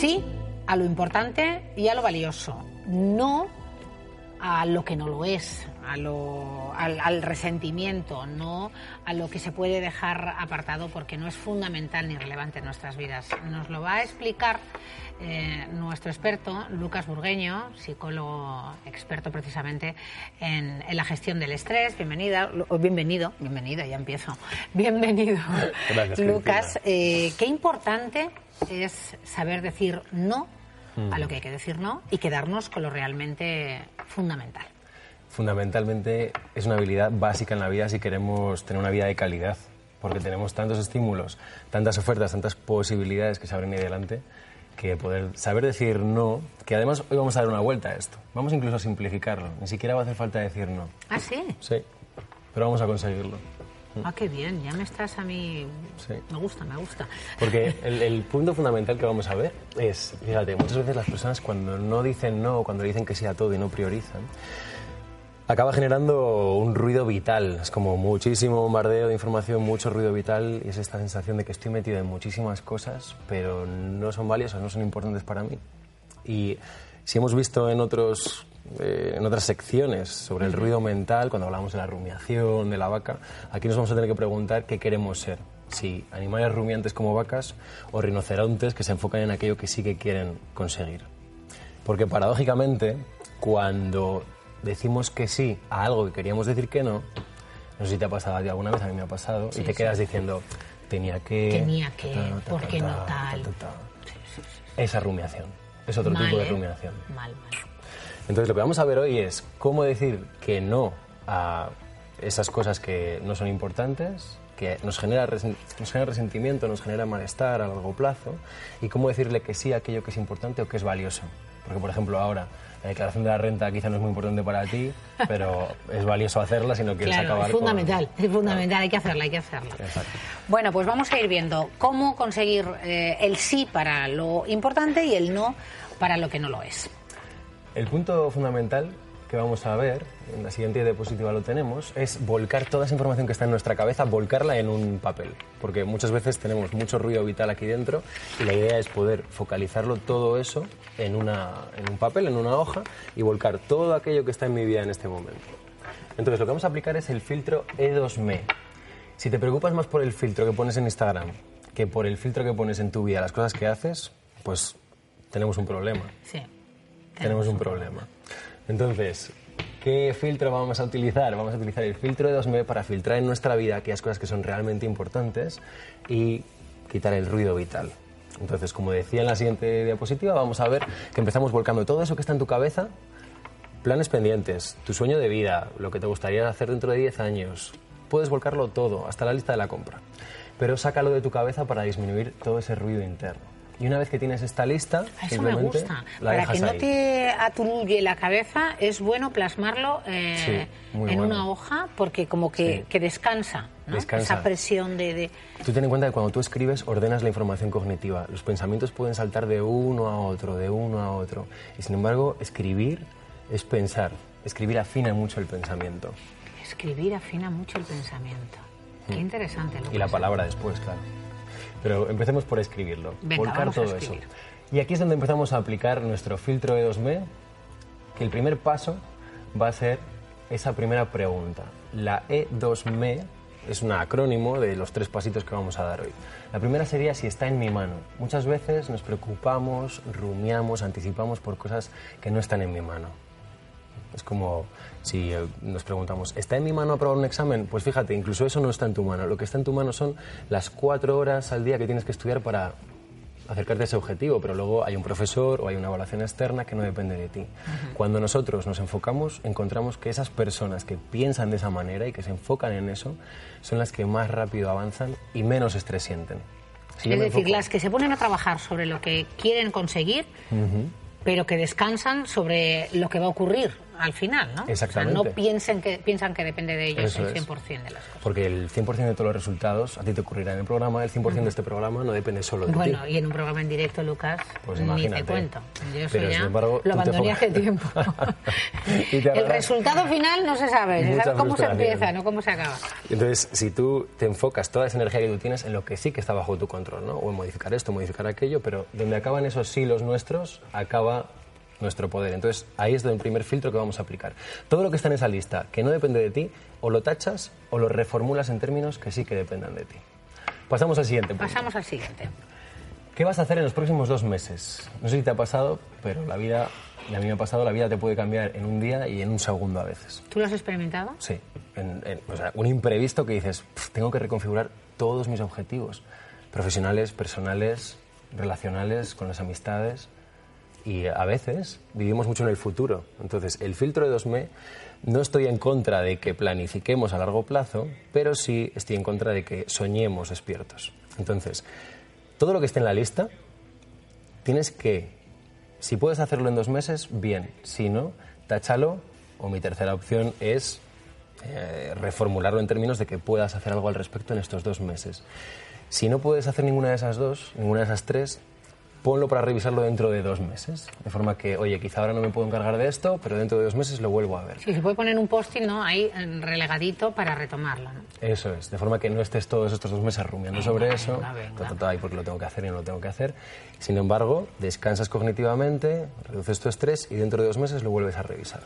Sí a lo importante y a lo valioso, no a lo que no lo es, a lo, al, resentimiento, no a lo que se puede dejar apartado porque no es fundamental ni relevante en nuestras vidas. Nos lo va a explicar eh, nuestro experto, Lucas Burgueño, psicólogo experto precisamente en, la gestión del estrés. Bienvenida, bienvenido, bienvenida, ya empiezo. Bienvenido, Lucas. Eh, qué importante es saber decir no a lo que hay que decir no y quedarnos con lo realmente fundamental. Fundamentalmente es una habilidad básica en la vida si queremos tener una vida de calidad, porque tenemos tantos estímulos, tantas ofertas, tantas posibilidades que se abren ahí delante, que poder saber decir no, que además hoy vamos a dar una vuelta a esto, vamos incluso a simplificarlo, ni siquiera va a hacer falta decir no. ¿Ah, sí? Sí, pero vamos a conseguirlo. Ah, qué bien, ya me estás a mí... Sí. Me gusta, me gusta. Porque el, punto fundamental que vamos a ver es, fíjate, muchas veces las personas cuando no dicen no, cuando dicen que sí a todo y no priorizan, acaba generando un ruido vital. Es como muchísimo bombardeo de información, mucho ruido vital y es esta sensación de que estoy metido en muchísimas cosas, pero no son valiosas, no son importantes para mí. Y si hemos visto en otros eh, en otras secciones sobre el ruido mental, cuando hablamos de la rumiación, de la vaca, aquí nos vamos a tener que preguntar qué queremos ser. Si animales rumiantes como vacas o rinocerontes que se enfocan en aquello que sí que quieren conseguir. Porque paradójicamente, cuando decimos que sí a algo que queríamos decir que no, no sé si te ha pasado a ti alguna vez, a mí me ha pasado, y te quedas diciendo, tenía que... Tenía que, ¿por qué no tal? Esa rumiación, es otro tipo de ¿eh? rumiación. Mal, mal. Entonces lo que vamos a ver hoy es cómo decir que no a esas cosas que no son importantes, que nos genera, nos genera resentimiento, nos genera malestar a largo plazo, y cómo decirle que sí a aquello que es importante o que es valioso. Porque, por ejemplo, ahora la declaración de la renta quizá no es muy importante para ti, pero es valioso hacerla si no quieres claro, acabar es fundamental, es fundamental, hay que hacerla, hay que hacerla. Bueno, pues vamos a ir viendo cómo conseguir eh, el sí para lo importante y el no para lo que no lo es. El punto fundamental que vamos a ver, en la siguiente diapositiva lo tenemos, es volcar toda esa información que está en nuestra cabeza, volcarla en un papel. Porque muchas veces tenemos mucho ruido vital aquí dentro y la idea es poder focalizarlo todo eso en, una, en un papel, en una hoja y volcar todo aquello que está en mi vida en este momento. Entonces lo que vamos a aplicar es el filtro E2ME. Si te preocupas más por el filtro que pones en Instagram que por el filtro que pones en tu vida, las cosas que haces, pues tenemos un problema. Sí tenemos un problema. Entonces, ¿qué filtro vamos a utilizar? Vamos a utilizar el filtro de 2M para filtrar en nuestra vida aquellas cosas que son realmente importantes y quitar el ruido vital. Entonces, como decía en la siguiente diapositiva, vamos a ver que empezamos volcando todo eso que está en tu cabeza, planes pendientes, tu sueño de vida, lo que te gustaría hacer dentro de 10 años. Puedes volcarlo todo, hasta la lista de la compra. Pero sácalo de tu cabeza para disminuir todo ese ruido interno. Y una vez que tienes esta lista, Eso me gusta. Para que no te aturulle la cabeza, es bueno plasmarlo eh, en una hoja porque como que, descansa, esa presión de, Tú ten en cuenta que cuando tú escribes ordenas la información cognitiva. Los pensamientos pueden saltar de uno a otro, de uno a otro. Y sin embargo, escribir es pensar. Escribir afina mucho el pensamiento. Escribir afina mucho el pensamiento. Qué mm. interesante. y la palabra después, claro. Pero empecemos por escribirlo, volcar todo eso. Y aquí es donde empezamos a aplicar nuestro filtro E2ME, que el primer paso va a ser esa primera pregunta. La E2ME es un acrónimo de los tres pasitos que vamos a dar hoy. La primera sería si está en mi mano. Muchas veces nos preocupamos, rumiamos, anticipamos por cosas que no están en mi mano. Es como si eh, nos preguntamos, ¿está en mi mano aprobar un examen? Pues fíjate, incluso eso no está en tu mano. Lo que está en tu mano son las cuatro horas al día que tienes que estudiar para acercarte a ese objetivo, pero luego hay un profesor o hay una evaluación externa que no depende de ti. Cuando nosotros nos enfocamos, encontramos que esas personas que piensan de esa manera y que se enfocan en eso son las que más rápido avanzan y menos estrés sienten. es decir, las que se ponen a trabajar sobre lo que quieren conseguir, pero que descansan sobre lo que va a ocurrir al final, ¿no? Exactamente. no piensen que, piensan que depende de ellos el 100% de las cosas. Porque el 100% de todos los resultados a ti te ocurrirá en el programa, el 100% de este programa no depende solo de ti. Bueno, y en un programa en directo, Lucas, pues ni te cuento. Yo eso ya embargo, lo abandoné hace tiempo. el resultado final no se sabe, se sabe cómo se empieza, no cómo se acaba. Entonces, si tú te enfocas toda esa energía que tú tienes en lo que sí que está bajo tu control, ¿no? O en modificar esto, modificar aquello, pero donde acaban esos silos nuestros, acaba nuestro poder. Entonces, ahí es el primer filtro que vamos a aplicar. Todo lo que está en esa lista que no depende de ti, o lo tachas o lo reformulas en términos que sí que dependan de ti. Pasamos al siguiente punto. Pasamos al siguiente. ¿Qué vas a hacer en los próximos dos meses? No sé si te ha pasado, pero la vida, a mí me ha pasado, la vida te puede cambiar en un día y en un segundo a veces. ¿Tú lo has experimentado? Sí. o sea, un imprevisto que dices, tengo que reconfigurar todos mis objetivos, profesionales, personales, relacionales, con las amistades y a veces vivimos mucho en el futuro. Entonces, el filtro de 2M no estoy en contra de que planifiquemos a largo plazo, pero sí estoy en contra de que soñemos despiertos. Entonces, todo lo que esté en la lista, tienes que, si puedes hacerlo en dos meses, bien. Si no, táchalo. O mi tercera opción es eh, reformularlo en términos de que puedas hacer algo al respecto en estos dos meses. Si no puedes hacer ninguna de esas dos, ninguna de esas tres, ponlo para revisarlo dentro de dos meses. De forma que, oye, quizá ahora no me puedo encargar de esto, pero dentro de dos meses lo vuelvo a ver. Sí, se puede poner un posting, ¿no? Ahí relegadito para retomarlo, ¿no? Eso es, de forma que no estés todos estos dos meses rumiando sobre eso, ahí porque lo tengo que hacer y no lo tengo que hacer. Sin embargo, descansas cognitivamente, reduces tu estrés y dentro de dos meses lo vuelves a revisar.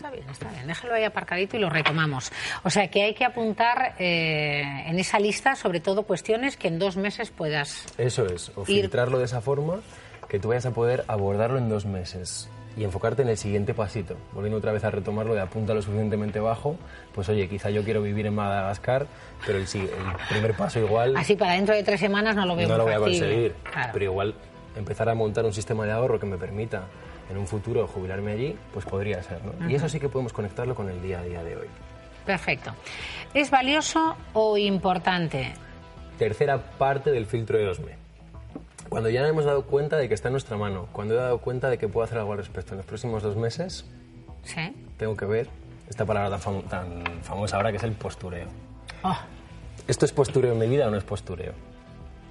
Está bien, está bien. Déjalo ahí aparcadito y lo retomamos. O sea que hay que apuntar eh, en esa lista sobre todo cuestiones que en dos meses puedas. Eso es, o filtrarlo de esa forma que tú vayas a poder abordarlo en dos meses y enfocarte en el siguiente pasito. Volviendo otra vez a retomarlo de apunta lo suficientemente bajo, pues oye, quizá yo quiero vivir en Madagascar, pero el, el primer paso igual... Así para dentro de tres semanas no lo veo No lo voy a conseguir, pero igual empezar a montar un sistema de ahorro que me permita en un futuro jubilarme allí, pues podría ser. ¿no? Y eso sí que podemos conectarlo con el día a día de hoy. Perfecto. ¿Es valioso o importante? Tercera parte del filtro de 2M. Cuando ya hemos dado cuenta de que está en nuestra mano, cuando he dado cuenta de que puedo hacer algo al respecto en los próximos dos meses, ¿Sí? tengo que ver esta palabra tan, famosa ahora que es el postureo. Oh. ¿Esto es postureo en mi vida o no es postureo?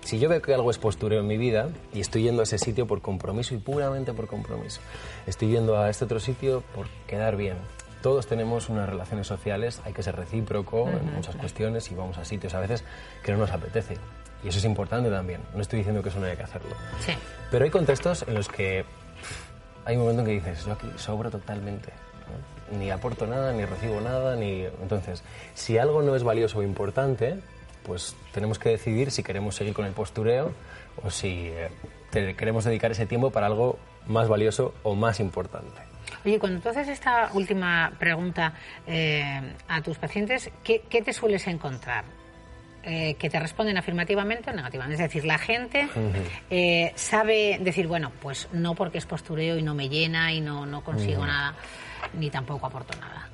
Si yo veo que algo es postureo en mi vida y estoy yendo a ese sitio por compromiso y puramente por compromiso, estoy yendo a este otro sitio por quedar bien. Todos tenemos unas relaciones sociales, hay que ser recíproco en muchas cuestiones y vamos a sitios a veces que no nos apetece. Y eso es importante también. No estoy diciendo que eso no haya que hacerlo. Sí. Pero hay contextos en los que hay un momento en que dices, yo aquí sobro totalmente. Ni aporto nada, ni recibo nada, ni... Entonces, si algo no es valioso o importante, pues tenemos que decidir si queremos seguir con el postureo o si eh, queremos dedicar ese tiempo para algo más valioso o más importante. Oye, cuando tú haces esta última pregunta eh, a tus pacientes, ¿qué, te sueles encontrar? Eh, que te responden afirmativamente o negativamente. Es decir, la gente sabe decir, bueno, pues no porque es postureo y no me llena y no, no consigo nada, ni tampoco aporto nada.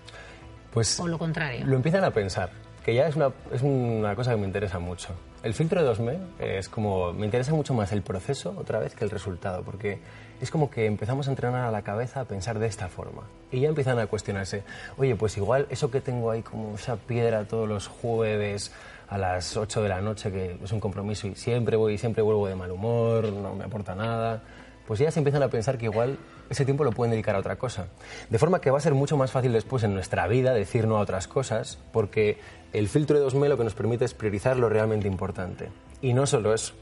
Pues o lo contrario. Lo empiezan a pensar que ya es una, es una cosa que me interesa mucho. El filtro de 2M es como, me interesa mucho más el proceso otra vez que el resultado, porque es como que empezamos a entrenar a la cabeza a pensar de esta forma. Y ya empiezan a cuestionarse, oye, pues igual eso que tengo ahí como esa piedra todos los jueves a las 8 de la noche, que es un compromiso y siempre voy y siempre vuelvo de mal humor, no me aporta nada, pues ya se empiezan a pensar que igual ese tiempo lo pueden dedicar a otra cosa. De forma que va a ser mucho más fácil después en nuestra vida decir no a otras cosas, porque el filtro de 2M lo que nos permite es priorizar lo realmente importante. Y no solo eso,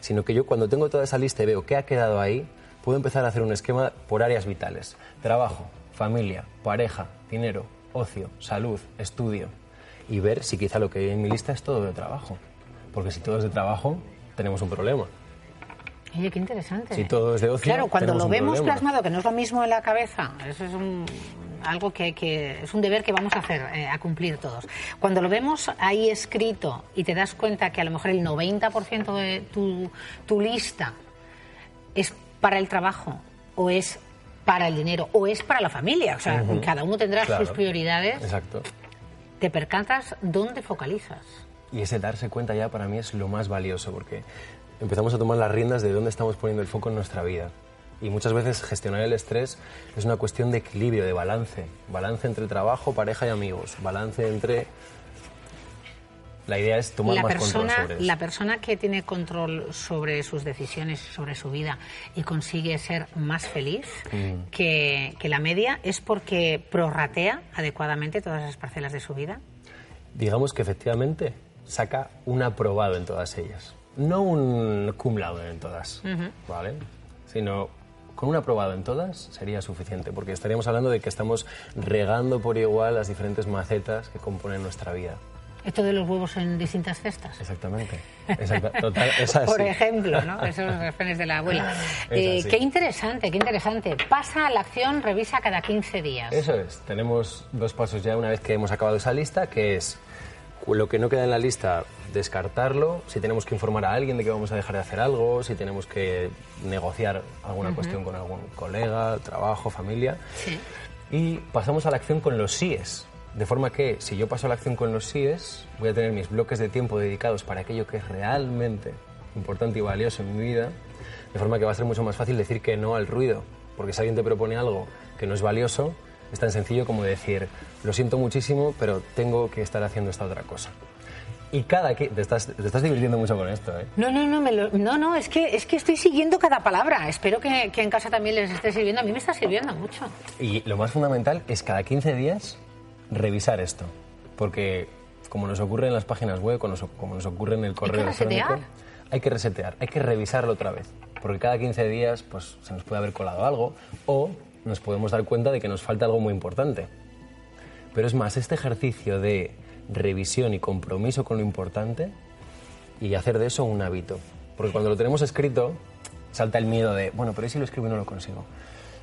sino que yo cuando tengo toda esa lista y veo qué ha quedado ahí, puedo empezar a hacer un esquema por áreas vitales. Trabajo, familia, pareja, dinero, ocio, salud, estudio. Y ver si quizá lo que hay en mi lista es todo de trabajo. Porque si todo es de trabajo, tenemos un problema. Oye, qué interesante. Si todo es de ocio, Claro, cuando lo vemos plasmado, que no es lo mismo en la cabeza, eso es un, algo que, que, es un deber que vamos a hacer, eh, a cumplir todos. Cuando lo vemos ahí escrito y te das cuenta que a lo mejor el 90% de tu, tu lista es para el trabajo o es para el dinero o es para la familia, o sea, cada uno tendrá sus prioridades. Exacto. Te percatas dónde focalizas. Y ese darse cuenta ya para mí es lo más valioso, porque empezamos a tomar las riendas de dónde estamos poniendo el foco en nuestra vida. Y muchas veces gestionar el estrés es una cuestión de equilibrio, de balance. Balance entre trabajo, pareja y amigos. Balance entre la idea es tomar la más persona, control sobre eso. La persona que tiene control sobre sus decisiones, sobre su vida y consigue ser más feliz mm. que, que, la media es porque prorratea adecuadamente todas las parcelas de su vida. Digamos que efectivamente saca un aprobado en todas ellas. No un cum laude en todas, ¿vale? Sino con un aprobado en todas sería suficiente, porque estaríamos hablando de que estamos regando por igual las diferentes macetas que componen nuestra vida. Esto de los huevos en distintas cestas. Exactamente. Por ejemplo, ¿no? Esos refranes de la abuela. Eh, qué interesante, qué interesante. Pasa a la acción, revisa cada 15 días. Eso es. Tenemos dos pasos ya una vez que hemos acabado esa lista, que es lo que no queda en la lista, descartarlo. Si tenemos que informar a alguien de que vamos a dejar de hacer algo, si tenemos que negociar alguna cuestión con algún colega, trabajo, familia. Sí. Y pasamos a la acción con los síes de forma que si yo paso la acción con los síes, voy a tener mis bloques de tiempo dedicados para aquello que es realmente importante y valioso en mi vida, de forma que va a ser mucho más fácil decir que no al ruido, porque si alguien te propone algo que no es valioso, es tan sencillo como decir, lo siento muchísimo, pero tengo que estar haciendo esta otra cosa. Y cada que te estás, te estás divirtiendo mucho con esto, ¿eh? No, no, no, no, no, es que es que estoy siguiendo cada palabra. Espero que, que en casa también les esté sirviendo. A mí me está sirviendo mucho. Y lo más fundamental es cada 15 días revisar esto, porque como nos ocurre en las páginas web, como nos, ocurre en el correo electrónico, hay que resetear, hay que revisarlo otra vez, porque cada 15 días pues, se nos puede haber colado algo o nos podemos dar cuenta de que nos falta algo muy importante. Pero es más, este ejercicio de revisión y compromiso con lo importante y hacer de eso un hábito. Porque cuando lo tenemos escrito, salta el miedo de, bueno, pero ¿y si lo escribo y no lo consigo?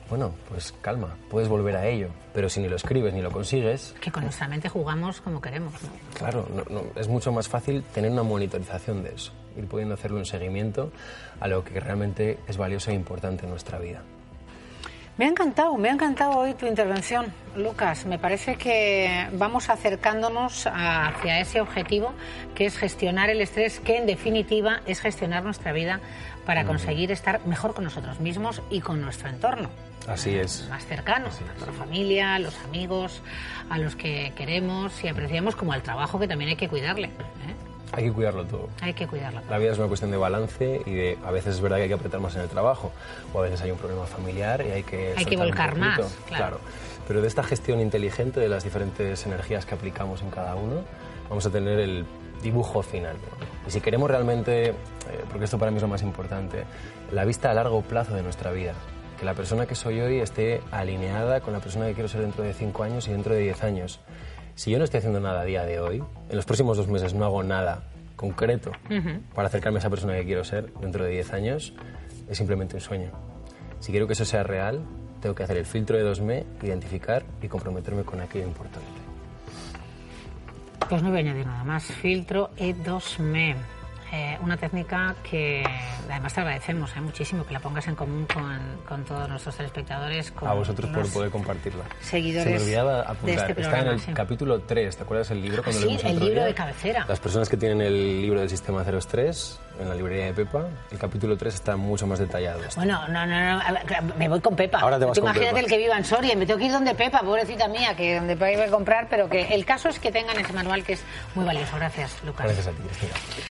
bueno, pues calma, puedes volver a ello, pero si ni lo escribes ni lo consigues... Que con nuestra mente jugamos como queremos, ¿no? Claro, es mucho más fácil tener una monitorización de eso, ir pudiendo hacerle un seguimiento a lo que realmente es valioso e importante en nuestra vida. Me ha encantado, me ha encantado hoy tu intervención, Lucas. Me parece que vamos acercándonos hacia ese objetivo que es gestionar el estrés, que en definitiva es gestionar nuestra vida para conseguir estar mejor con nosotros mismos y con nuestro entorno. Así es. Más cercano, a la familia, a los amigos, a los que queremos y apreciamos, como al trabajo que también hay que cuidarle. ¿eh? Hay que cuidarlo todo. Hay que cuidarlo La vida es una cuestión de balance y de, a veces es verdad que hay que apretar más en el trabajo o a veces hay un problema familiar y hay que... Hay que volcar más, claro. Pero de esta gestión inteligente de las diferentes energías que aplicamos en cada uno, vamos a tener el dibujo final. Y si queremos realmente, eh, porque esto para mí es lo más importante, la vista a largo plazo de nuestra vida, que la persona que soy hoy esté alineada con la persona que quiero ser dentro de 5 años y dentro de 10 años. Si yo no estoy haciendo nada a día de hoy, en los próximos dos meses no hago nada concreto para acercarme a esa persona que quiero ser dentro de 10 años, es simplemente un sueño. Si quiero que eso sea real, tengo que hacer el filtro de 2M, identificar y comprometerme con aquello importante. Pues no voy a añadir nada más. Filtro E2ME. Eh, una técnica que además te agradecemos eh, muchísimo que la pongas en común con, con todos nuestros telespectadores. Con a vosotros por poder compartirla. Seguidores. Se me olvidaba apuntar. Este Está en el capítulo 3, ¿te acuerdas el libro? Cuando sí, el libro de cabecera. Las personas que tienen el libro del sistema 03 en la librería de Pepa, el capítulo 3 está mucho más detallado. Bueno, no, no, no, me voy con Pepa. Ahora te vas con imagínate el que viva en Soria me tengo que ir donde Pepa, pobrecita mía, que donde Pepa iba a comprar, pero que el caso es que tengan ese manual que es muy valioso. Gracias, Lucas. Gracias a ti,